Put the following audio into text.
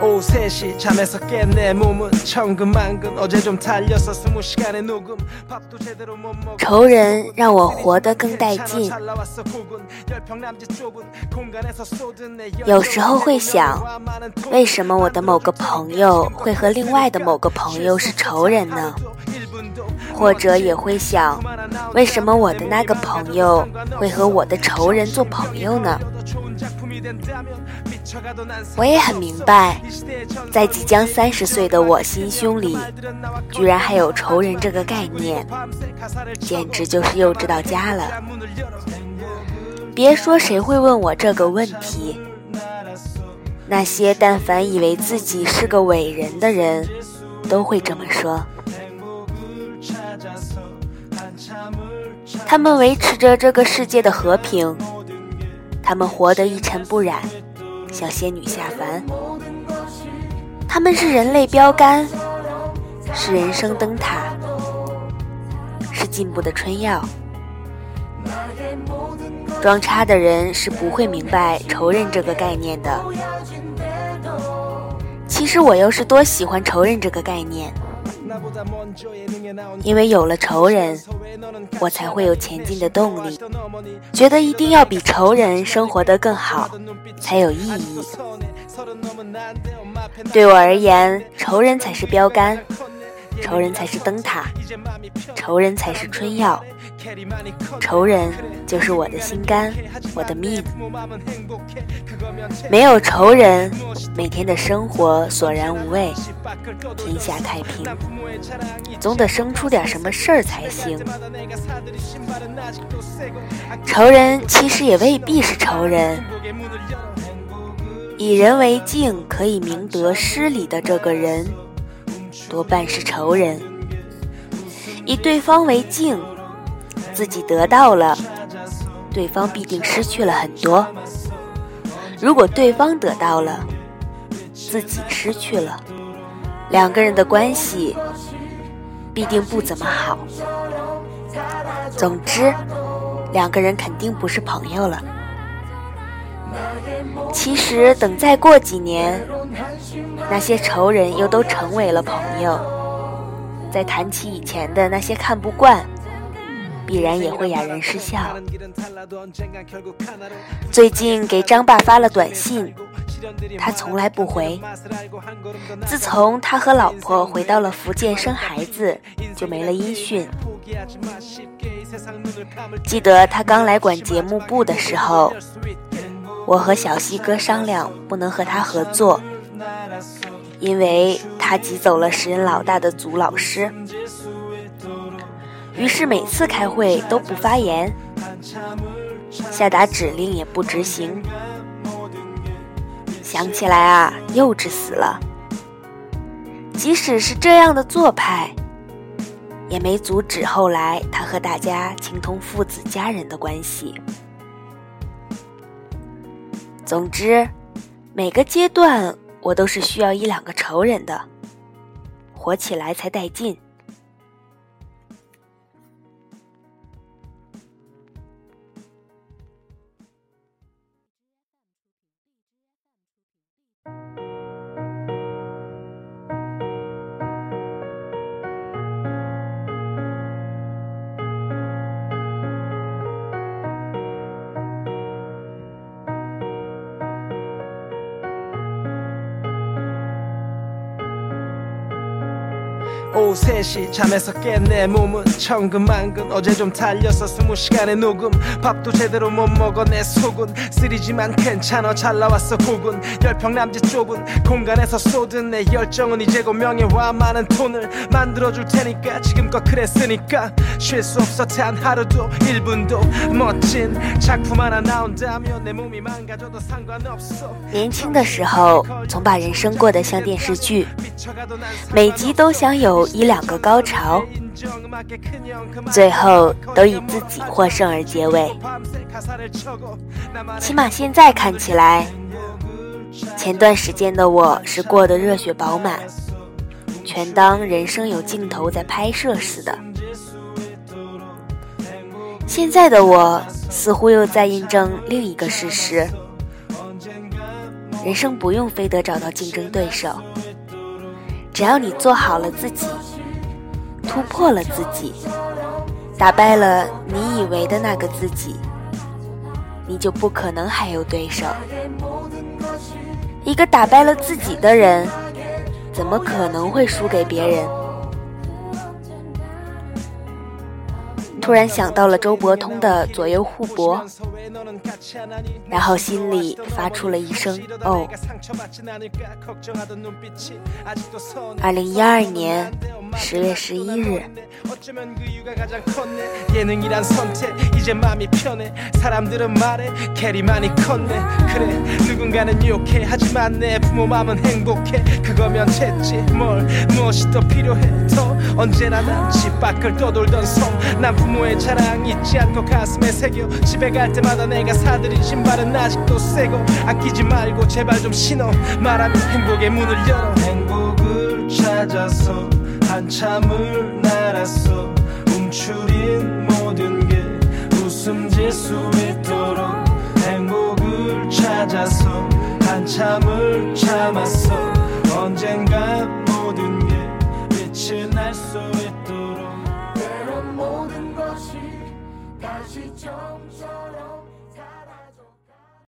오후 3시 잠에서 깬 내 몸은 천근만근 어제 좀 달려서 스무 시간의 녹음 밥도 제대로 못 먹어 仇人让我活得更带劲。 잘 나왔어 곡은 열평 남짓 좁은 공간에서 쏟은 내 有时候会想，为什么我的某个朋友会和另外的某个朋友是仇人呢？或者也会想，为什么我的那个朋友会和我的仇人做朋友呢？ 我也很明白，在即将三十岁的我心胸里，居然还有仇人这个概念，简直就是幼稚到家了。别说谁会问我这个问题，那些但凡以为自己是个伟人的人，都会这么说。他们维持着这个世界的和平，他们活得一尘不染，像仙女下凡。他们是人类标杆，是人生灯塔，是进步的春药。装叉的人是不会明白仇人这个概念的。其实我又是多喜欢仇人这个概念。因为有了仇人，我才会有前进的动力，觉得一定要比仇人生活得更好，才有意义。对我而言，仇人才是标杆，仇人才是灯塔，仇人才是春药，仇人就是我的心肝，我的命。没有仇人，每天的生活索然无味，天下太平。总得生出点什么事儿才行。仇人其实也未必是仇人。以人为镜，可以明得失礼的这个人，多半是仇人。以对方为镜，自己得到了，对方必定失去了很多。如果对方得到了，自己失去了，两个人的关系必定不怎么好。总之，两个人肯定不是朋友了。其实，等再过几年，那些仇人又都成为了朋友。再谈起以前的那些看不惯，必然也会哑然失笑。最近给张爸发了短信，他从来不回。自从他和老婆回到了福建生孩子，就没了音讯。记得他刚来管节目部的时候。我和小西哥商量，不能和他合作，因为他挤走了时任老大的组老师。于是每次开会都不发言，下达指令也不执行。想起来啊，幼稚死了。即使是这样的做派，也没阻止后来他和大家情同父子家人的关系。总之，每个阶段我都是需要一两个仇人的，活起来才带劲。 오후 3시 잠에서 깬 내 몸은 천근만근 어제 좀 달려서 스무 시간의 녹음 밥도 제대로 못 먹어 내 속은 쓰리지만 괜찮아 잘 나왔어 곡은 열평 남짓 좁은 공간에서 쏟은 내 열정은 이제 곧 명예와 많은 돈을 만들어줄 테니까 지금껏 그랬으니까 쉴 수 없어 단 하루도 1분도 멋진 작품 하나 나온다면 내 몸이 망가져도 상관없어 年轻的时候，总把人生过得像电视剧，每集都想有 一两个高潮，最后都以自己获胜而结尾。起码现在看起来，前段时间的我是过得热血饱满，全当人生有镜头在拍摄似的。现在的我似乎又在印证另一个事实：人生不用非得找到竞争对手，只要你做好了自己，突破了自己，打败了你以为的那个自己，你就不可能还有对手。一个打败了自己的人，怎么可能会输给别人？突然想到了周伯通的左右互搏，然后心里发出了一声“哦”。二零一二年十月十一日。 부모의 자랑 잊지 않고 가슴에 새겨 집에 갈 때마다 내가 사들인 신발은 아직도 새고 아끼지 말고 제발 좀 신어 말하면 행복의 문을 열어 행복을 찾아서 한참을 날았어 움츠린 모든 게 웃음 질 수 있도록 행복을 찾아서 한참을 참았어 다시 날 수 있도록. 때론 모든 것이 다시 정처럼